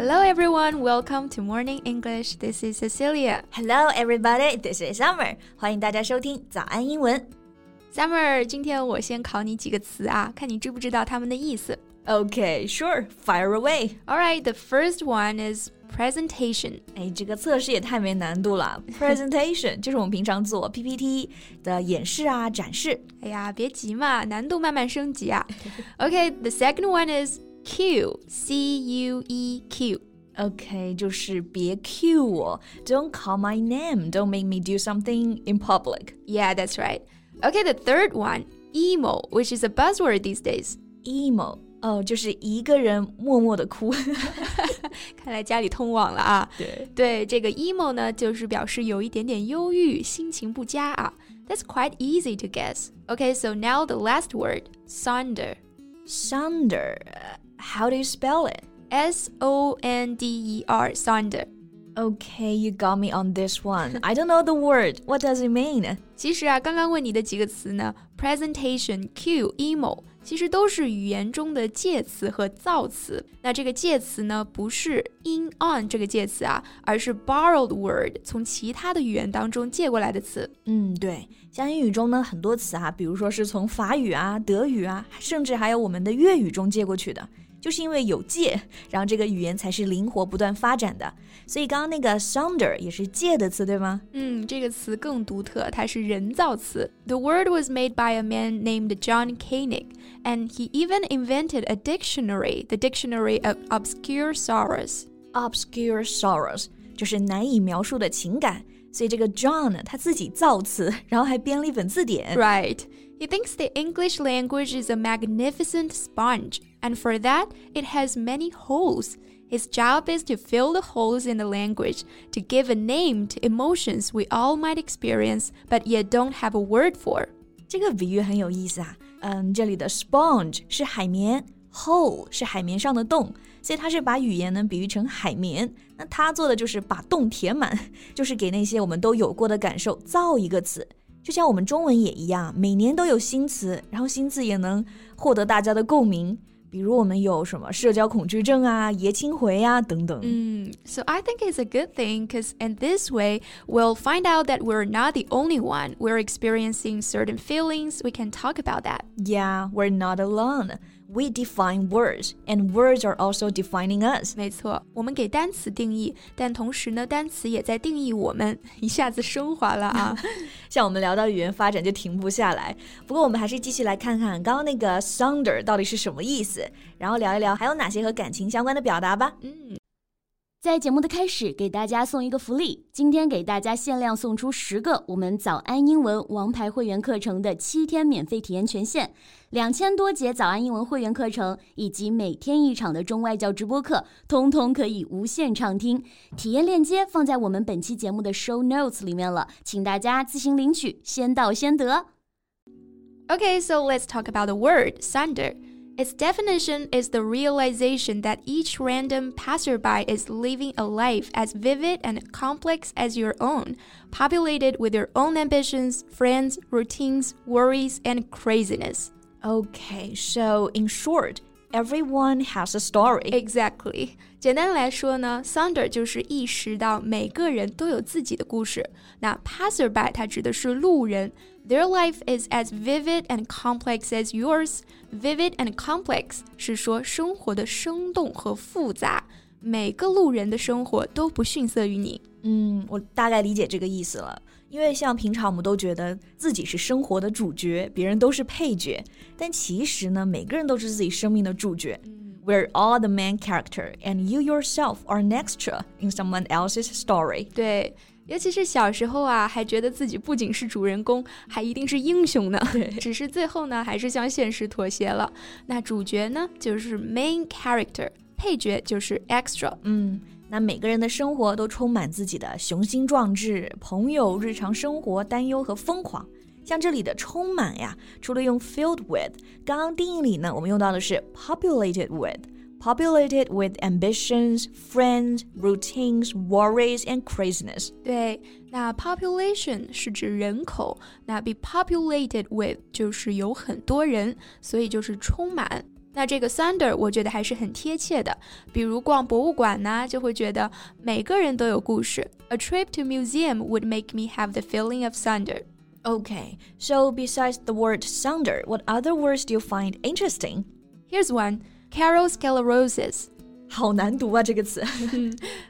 Hello everyone, welcome to Morning English. This is Cecilia. Hello everybody, this is Summer. 欢迎大家收听早安英文。Summer，今天我先考你几个词啊，看你知不知道它们的意思。Okay, sure, fire away. All right, the first one is presentation。哎，这个测试也太没难度了。Presentation 就是我们平常做 PPT 的演示啊、展示。哎呀，别急嘛，难度慢慢升级啊。Okay, the second one is Q，C U E Q 我，Don't call my name, don't make me do something in public. Yeah, that's right. Okay, the third one, emo, which is a buzzword these days. Emo. 哦，就是一个人默默的哭，看来家里通网了啊。对对，这个呢，就是表示有一点点忧郁，心情不佳啊。That's quite easy to guess. Okay, so now the last word, sonder. Sonder. How do you spell it? S O N D E R, sonder. Okay, you got me on this one. I don't know the word. What does it mean? 其实啊，刚刚问你的几个词呢，presentation、cue、emo，其实都是语言中的介词和造词。那这个介词呢，不是 in on 这个介词啊，而是 borrowed word，从其他的语言当中借过来的词。嗯，对，像英语中呢，很多词啊，比如说是从法语啊、德语啊，甚至还有我们的粤语中借过去的。就是因为有借，然后这个语言才是灵活不断发展的。所以刚刚那个 sounder 也是借的词，对吗？嗯，这个词更独特，它是人造词。The word was made by a man named John Koenig, and he even invented a dictionary, the Dictionary of Obscure Sorrows. Obscure sorrows 就是难以描述的情感。所以这个 John 呢，他自己造词，然后还编了一本字典。Right. He thinks the English language is a magnificent sponge, and for that, it has many holes. His job is to fill the holes in the language, to give a name to emotions we all might experience, but yet don't have a word for. 这个比喻很有意思啊。嗯，这里的 sponge 是海绵，hole 是海绵上的洞，所以他是把语言呢比喻成海绵。那他做的就是把洞填满，就是给那些我们都有过的感受造一个词。 就像我们中文也一样，每年都有新词，然后新词也能获得大家的共鸣。比如我们有什么社交恐惧症啊、爷青回啊等等。嗯，So I think it's a good thing because in this way we'll find out that we're not the only one. We're experiencing certain feelings. We can talk about that. Yeah, we're not alone. We define words, and words are also defining us. 没错，我们给单词定义，但同时呢，单词也在定义我们，一下子升华了啊！像我们聊到语言发展就停不下来。不过我们还是继续来看看刚刚那个 thunder 到底是什么意思，然后聊一聊还有哪些和感情相关的表达吧。嗯。在节目的开始，给大家送一个福利。今天给大家限量送出十个我们早安英文王牌会员课程的七天免费体验权限，两千多节早安英文会员课程以及每天一场的中外教直播课，通通可以无限畅听。体验链接放在我们本期节目的 show notes 里面了，请大家自行领取，先到先得。Okay, so let's talk about the word sunder. Its definition is the realization that each random passerby is living a life as vivid and complex as your own, populated with your own ambitions, friends, routines, worries, and craziness. Okay, so in short, everyone has a story. Exactly. 简单来说呢，Sonder 就是意识到每个人都有自己的故事。那 life is as vivid and complex as yours. Vivid and complex 是说生活的生动和复杂。每个路人的生活都不逊色于你。嗯，我大概理解这个意思了。因为像平常我们都觉得自己是生活的主角，别人都是配角，但其实呢，每个人都是自己生命的主角。We're all the main character, and you yourself are an extra in someone else's story. 对。尤其是小时候啊，还觉得自己不仅是主人公，还一定是英雄呢。只是最后呢，还是向现实妥协了。那主角呢，就是 main character，配角就是 extra。嗯，那每个人的生活都充满自己的雄心壮志、朋友、日常生活、担忧和疯狂。像这里的充满呀，除了用 filled with，刚刚定义里呢，我们用到的是 populated with。populated with ambitions, friends, routines, worries, and craziness. 对，那 population 是指人口，那 be populated with 就是有很多人，所以就是充满。那这个 sonder 我觉得还是很贴切的，比如逛博物馆呢，就会觉得每个人都有故事。A trip to museum would make me have the feeling of sonder. Okay, so besides the word sonder, what other words do you find interesting? Here's one: kairosclerosis. 好难读啊，这个词。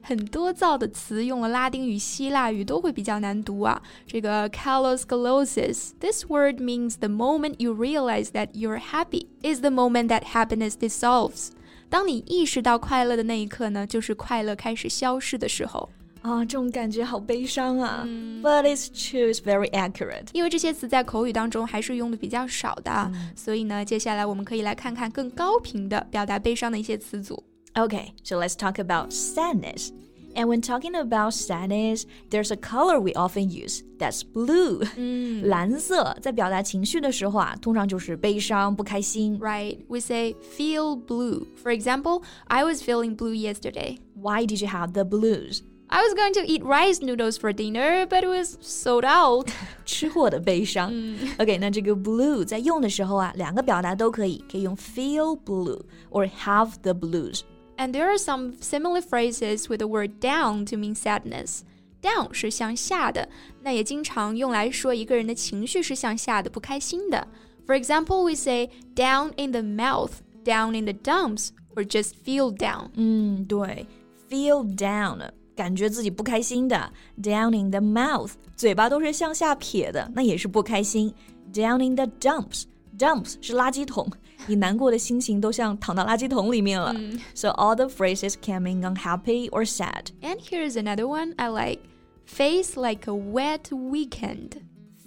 很多造的词用了拉丁语、希腊语都会比较难读啊。这个 CALLOS GLOSIS，this word means the moment you realize that you're happy is the moment that happiness dissolves。当你意识到快乐的那一刻呢，就是快乐开始消失的时候。啊，这种感觉好悲伤啊。嗯、But it's true, it's very accurate。因为这些词在口语当中还是用的比较少的，嗯、所以呢，接下来我们可以来看看更高频的表达悲伤的一些词组。Okay, so let's talk about sadness. And when talking about sadness, there's a color we often use. That's blue. 嗯，蓝色在表达情绪的时候啊，通常就是悲伤、不开心。Right. We say feel blue. For example, I was feeling blue yesterday. Why did you have the blues? I was going to eat rice noodles for dinner, but it was sold out. 吃货的悲伤。OK，那这个 blue 在用的时候啊，两个表达都可以，可以用 feel blue or have the blues。 and there are some similar phrases with the word down to mean sadness. Down 是向下的，那也经常用来说一个人的情绪是向下的，不开心的。For example, we say down in the mouth, down in the dumps, or just feel down. 嗯，对，feel down 感觉自己不开心的，down in the mouth 嘴巴都是向下撇的，那也是不开心。Down in the dumps dumps 是垃圾桶，你难过的心情都像躺到垃圾桶里面了。Mm. So all the phrases can mean unhappy or sad. And here's another one I like. Face like a wet weekend.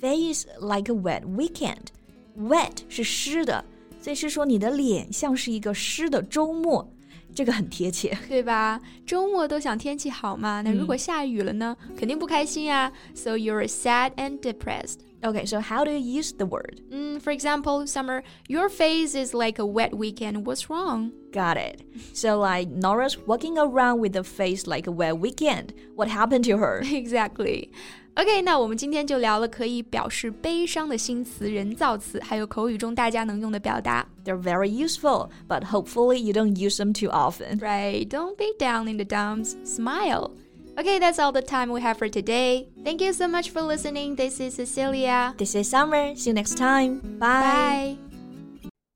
Face like a wet weekend. Wet 是湿的，所以是说你的脸像是一个湿的周末。这个很贴切，对吧？周末都想天气好嘛，那如果下雨了呢，肯定不开心啊。So you're sad and depressed. Okay, so how do you use the word? Mm, for example, Summer, your face is like a wet weekend. What's wrong? Got it. So, like Nora's walking around with a face like a wet weekend. What happened to her? Exactly. OK，那我们今天就聊了可以表示悲伤的新词、人造词，还有口语中大家能用的表达。They're very useful, but hopefully you don't use them too often. Right. Don't be down in the dumps. Smile. Okay, that's all the time we have for today. Thank you so much for listening. This is Cecilia. This is Summer. See you next time. Bye. Bye.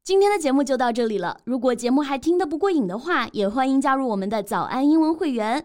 今天的节目就到这里了。如果节目还听得不过瘾的话，也欢迎加入我们的早安英文会员。